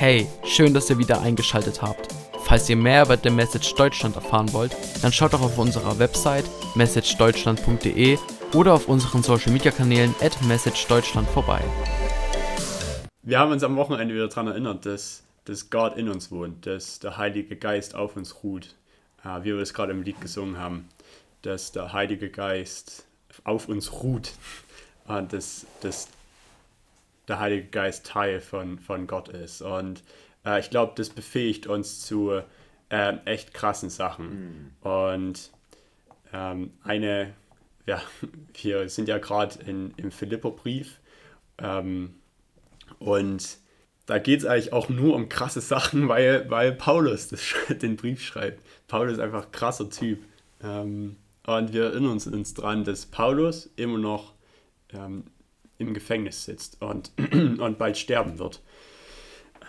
Hey, schön, dass ihr wieder eingeschaltet habt. Falls ihr mehr über The Message Deutschland erfahren wollt, dann schaut doch auf unserer Website messagedeutschland.de oder auf unseren Social Media Kanälen at messagedeutschland vorbei. Wir haben uns am Wochenende wieder daran erinnert, dass, dass Gott in uns wohnt, dass der Heilige Geist auf uns ruht, äh, wie wir es gerade im Lied gesungen haben, dass der Heilige Geist auf uns ruht und dass, dass der Heilige Geist Teil von, von Gott ist. Und äh, ich glaube, das befähigt uns zu äh, echt krassen Sachen. Mhm. Und ähm, eine, ja, wir sind ja gerade im Philipperbrief ähm, und da geht es eigentlich auch nur um krasse Sachen, weil, weil Paulus das, den Brief schreibt. Paulus ist einfach ein krasser Typ. Ähm, und wir erinnern uns, uns dran, dass Paulus immer noch ähm, im Gefängnis sitzt und, und bald sterben wird.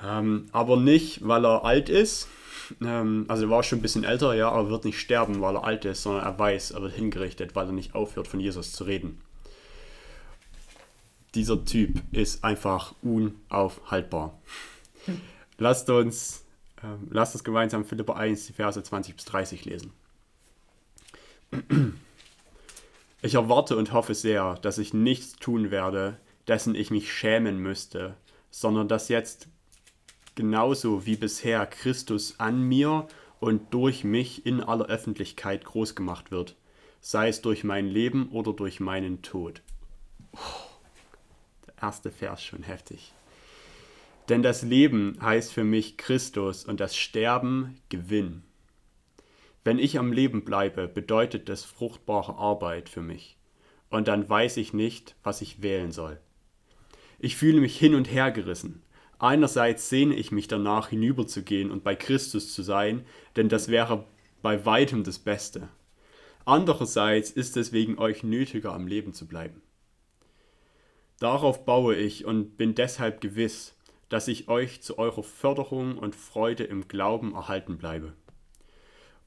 Ähm, aber nicht, weil er alt ist. Ähm, also er war schon ein bisschen älter, ja, aber wird nicht sterben, weil er alt ist, sondern er weiß, er wird hingerichtet, weil er nicht aufhört, von Jesus zu reden. Dieser Typ ist einfach unaufhaltbar. Lasst uns, ähm, lasst uns gemeinsam Philippa 1, die Verse 20 bis 30 lesen. Ich erwarte und hoffe sehr, dass ich nichts tun werde, dessen ich mich schämen müsste, sondern dass jetzt genauso wie bisher Christus an mir und durch mich in aller Öffentlichkeit groß gemacht wird, sei es durch mein Leben oder durch meinen Tod. Der erste Vers schon heftig. Denn das Leben heißt für mich Christus und das Sterben Gewinn. Wenn ich am Leben bleibe, bedeutet das fruchtbare Arbeit für mich. Und dann weiß ich nicht, was ich wählen soll. Ich fühle mich hin und her gerissen. Einerseits sehne ich mich danach, hinüberzugehen und bei Christus zu sein, denn das wäre bei weitem das Beste. Andererseits ist es wegen euch nötiger, am Leben zu bleiben. Darauf baue ich und bin deshalb gewiss, dass ich euch zu eurer Förderung und Freude im Glauben erhalten bleibe.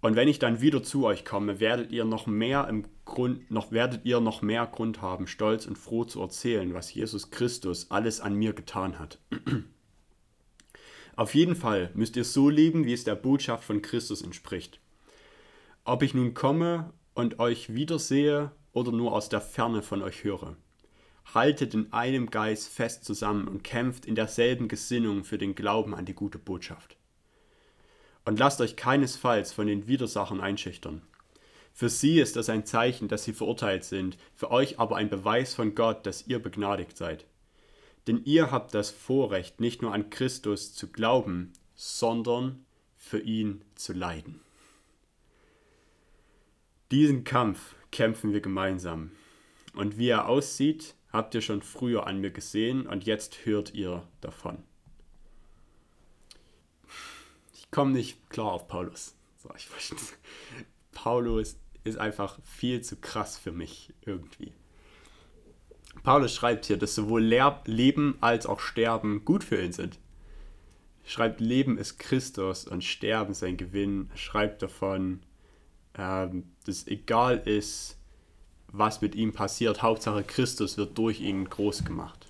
Und wenn ich dann wieder zu euch komme, werdet ihr noch mehr im Grund, noch werdet ihr noch mehr Grund haben, stolz und froh zu erzählen, was Jesus Christus alles an mir getan hat. Auf jeden Fall müsst ihr so leben, wie es der Botschaft von Christus entspricht. Ob ich nun komme und euch wiedersehe oder nur aus der Ferne von euch höre. Haltet in einem Geist fest zusammen und kämpft in derselben Gesinnung für den Glauben an die gute Botschaft und lasst euch keinesfalls von den Widersachern einschüchtern. Für sie ist das ein Zeichen, dass sie verurteilt sind, für euch aber ein Beweis von Gott, dass ihr begnadigt seid. Denn ihr habt das Vorrecht, nicht nur an Christus zu glauben, sondern für ihn zu leiden. Diesen Kampf kämpfen wir gemeinsam. Und wie er aussieht, habt ihr schon früher an mir gesehen und jetzt hört ihr davon komme nicht klar auf Paulus. So, ich Paulus ist einfach viel zu krass für mich irgendwie. Paulus schreibt hier, dass sowohl Leben als auch Sterben gut für ihn sind. Schreibt, Leben ist Christus und Sterben sein Gewinn. Schreibt davon, ähm, dass egal ist, was mit ihm passiert, Hauptsache Christus wird durch ihn groß gemacht.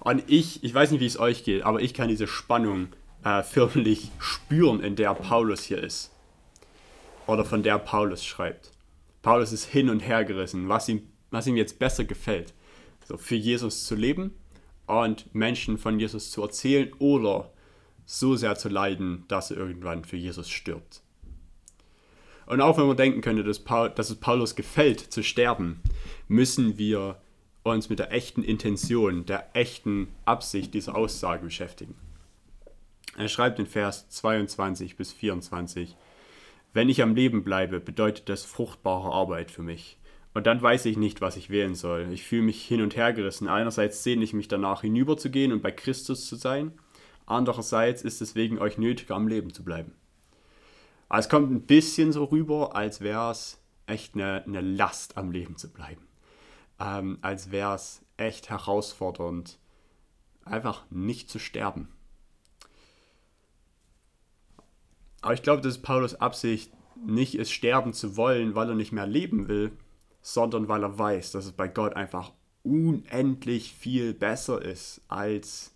Und ich, ich weiß nicht, wie es euch geht, aber ich kann diese Spannung äh, förmlich spüren, in der Paulus hier ist. Oder von der Paulus schreibt. Paulus ist hin und her gerissen, was ihm, was ihm jetzt besser gefällt. So für Jesus zu leben und Menschen von Jesus zu erzählen oder so sehr zu leiden, dass er irgendwann für Jesus stirbt. Und auch wenn man denken könnte, dass, Paul, dass es Paulus gefällt zu sterben, müssen wir uns mit der echten Intention, der echten Absicht dieser Aussage beschäftigen. Er schreibt in Vers 22 bis 24, Wenn ich am Leben bleibe, bedeutet das fruchtbare Arbeit für mich. Und dann weiß ich nicht, was ich wählen soll. Ich fühle mich hin und her gerissen. Einerseits sehne ich mich danach, hinüberzugehen und bei Christus zu sein. Andererseits ist es wegen euch nötig, am Leben zu bleiben. Aber es kommt ein bisschen so rüber, als wäre es echt eine, eine, Last, am Leben zu bleiben. Ähm, als wäre es echt herausfordernd, einfach nicht zu sterben. Aber ich glaube, dass Paulus Absicht nicht ist, sterben zu wollen, weil er nicht mehr leben will, sondern weil er weiß, dass es bei Gott einfach unendlich viel besser ist, als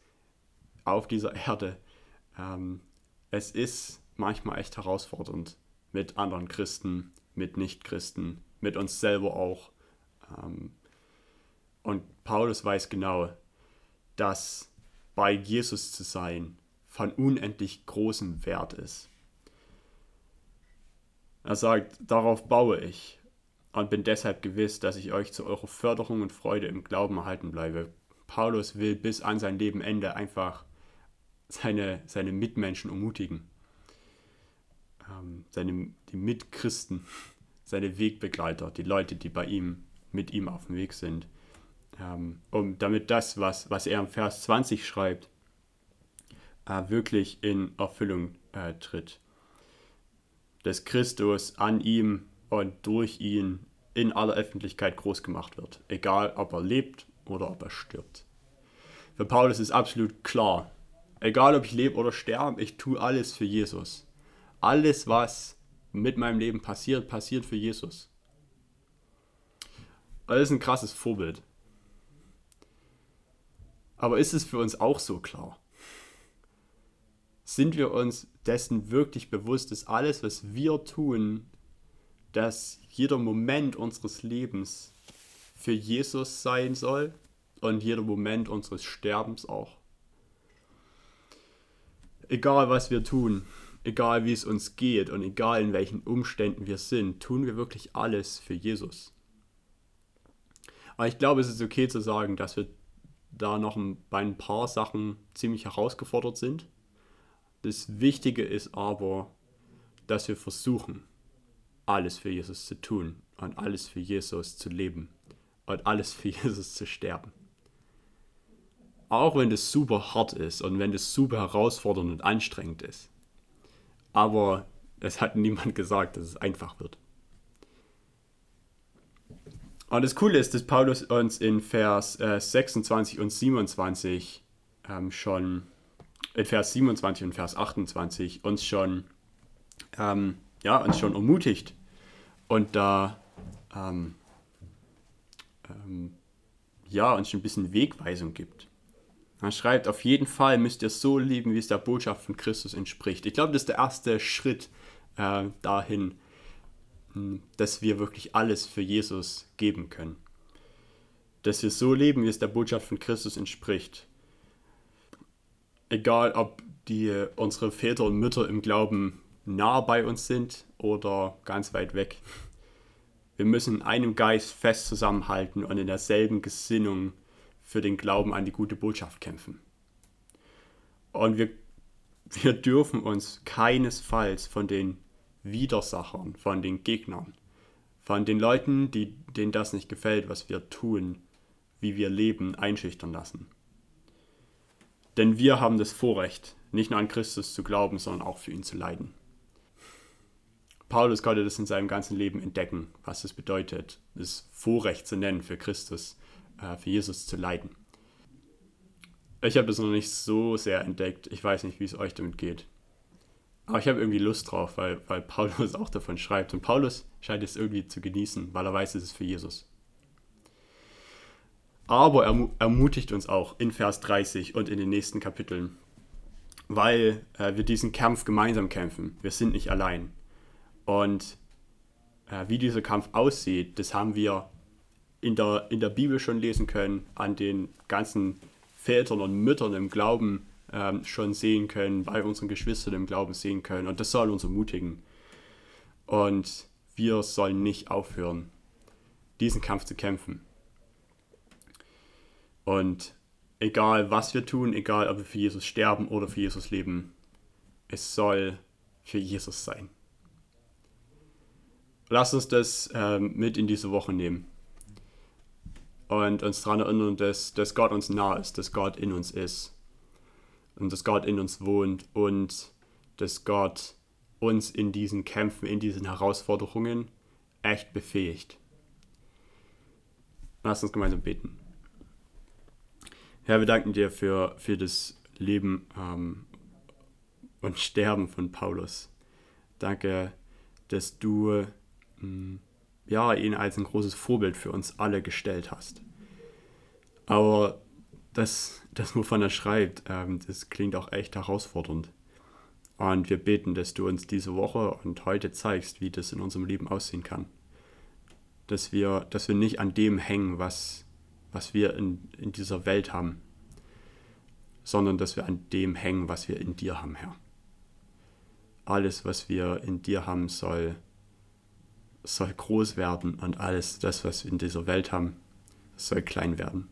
auf dieser Erde ähm, es ist manchmal echt herausfordernd mit anderen Christen, mit Nichtchristen, mit uns selber auch. Ähm, und Paulus weiß genau, dass bei Jesus zu sein von unendlich großem Wert ist. Er sagt, darauf baue ich und bin deshalb gewiss, dass ich euch zu eurer Förderung und Freude im Glauben erhalten bleibe. Paulus will bis an sein Lebenende einfach seine, seine Mitmenschen ermutigen, ähm, seine, die Mitchristen, seine Wegbegleiter, die Leute, die bei ihm, mit ihm auf dem Weg sind, ähm, um damit das, was, was er im Vers 20 schreibt, äh, wirklich in Erfüllung äh, tritt. Dass Christus an ihm und durch ihn in aller Öffentlichkeit groß gemacht wird, egal ob er lebt oder ob er stirbt. Für Paulus ist absolut klar, egal ob ich lebe oder sterbe, ich tue alles für Jesus. Alles, was mit meinem Leben passiert, passiert für Jesus. Das ist ein krasses Vorbild. Aber ist es für uns auch so klar? Sind wir uns dessen wirklich bewusst, dass alles, was wir tun, dass jeder Moment unseres Lebens für Jesus sein soll und jeder Moment unseres Sterbens auch? Egal was wir tun, egal wie es uns geht und egal in welchen Umständen wir sind, tun wir wirklich alles für Jesus. Aber ich glaube, es ist okay zu sagen, dass wir da noch bei ein paar Sachen ziemlich herausgefordert sind. Das Wichtige ist aber, dass wir versuchen, alles für Jesus zu tun und alles für Jesus zu leben und alles für Jesus zu sterben. Auch wenn das super hart ist und wenn das super herausfordernd und anstrengend ist. Aber es hat niemand gesagt, dass es einfach wird. Und das Coole ist, dass Paulus uns in Vers äh, 26 und 27 ähm, schon, in Vers 27 und Vers 28 uns schon, ähm, ja, uns schon ermutigt und da, ähm, ähm ja, uns schon ein bisschen Wegweisung gibt. Er schreibt, auf jeden Fall müsst ihr so lieben, wie es der Botschaft von Christus entspricht. Ich glaube, das ist der erste Schritt äh, dahin, dass wir wirklich alles für Jesus geben können. Dass wir so leben, wie es der Botschaft von Christus entspricht. Egal, ob die, unsere Väter und Mütter im Glauben nah bei uns sind oder ganz weit weg. Wir müssen in einem Geist fest zusammenhalten und in derselben Gesinnung für den Glauben an die gute Botschaft kämpfen. Und wir, wir dürfen uns keinesfalls von den Widersachern, von den Gegnern, von den Leuten, die, denen das nicht gefällt, was wir tun, wie wir leben, einschüchtern lassen. Denn wir haben das Vorrecht, nicht nur an Christus zu glauben, sondern auch für ihn zu leiden. Paulus konnte das in seinem ganzen Leben entdecken, was es bedeutet, das Vorrecht zu nennen, für Christus, äh, für Jesus zu leiden. Ich habe das noch nicht so sehr entdeckt. Ich weiß nicht, wie es euch damit geht. Aber ich habe irgendwie Lust drauf, weil, weil Paulus auch davon schreibt. Und Paulus scheint es irgendwie zu genießen, weil er weiß, es ist für Jesus. Aber er ermutigt uns auch in Vers 30 und in den nächsten Kapiteln, weil äh, wir diesen Kampf gemeinsam kämpfen. Wir sind nicht allein. Und äh, wie dieser Kampf aussieht, das haben wir in der, in der Bibel schon lesen können, an den ganzen Vätern und Müttern im Glauben ähm, schon sehen können, bei unseren Geschwistern im Glauben sehen können. Und das soll uns ermutigen. Und wir sollen nicht aufhören, diesen Kampf zu kämpfen. Und egal was wir tun, egal ob wir für Jesus sterben oder für Jesus leben, es soll für Jesus sein. Lass uns das ähm, mit in diese Woche nehmen und uns daran erinnern, dass, dass Gott uns nah ist, dass Gott in uns ist und dass Gott in uns wohnt und dass Gott uns in diesen Kämpfen, in diesen Herausforderungen echt befähigt. Lass uns gemeinsam beten. Herr, wir danken dir für, für das Leben ähm, und Sterben von Paulus. Danke, dass du ähm, ja, ihn als ein großes Vorbild für uns alle gestellt hast. Aber das, das wovon er schreibt, ähm, das klingt auch echt herausfordernd. Und wir beten, dass du uns diese Woche und heute zeigst, wie das in unserem Leben aussehen kann. Dass wir, dass wir nicht an dem hängen, was, was wir in, in dieser Welt haben, sondern dass wir an dem hängen, was wir in dir haben, Herr. Alles, was wir in dir haben, soll, soll groß werden und alles, das, was wir in dieser Welt haben, soll klein werden.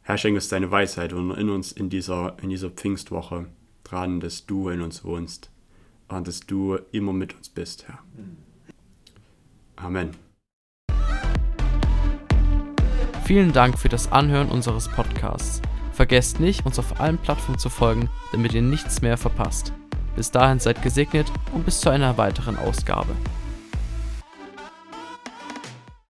Herr, schenke uns deine Weisheit und in uns in dieser, in dieser Pfingstwoche dran, dass du in uns wohnst und dass du immer mit uns bist, Herr. Amen. Vielen Dank für das Anhören unseres Podcasts. Vergesst nicht, uns auf allen Plattformen zu folgen, damit ihr nichts mehr verpasst. Bis dahin seid gesegnet und bis zu einer weiteren Ausgabe.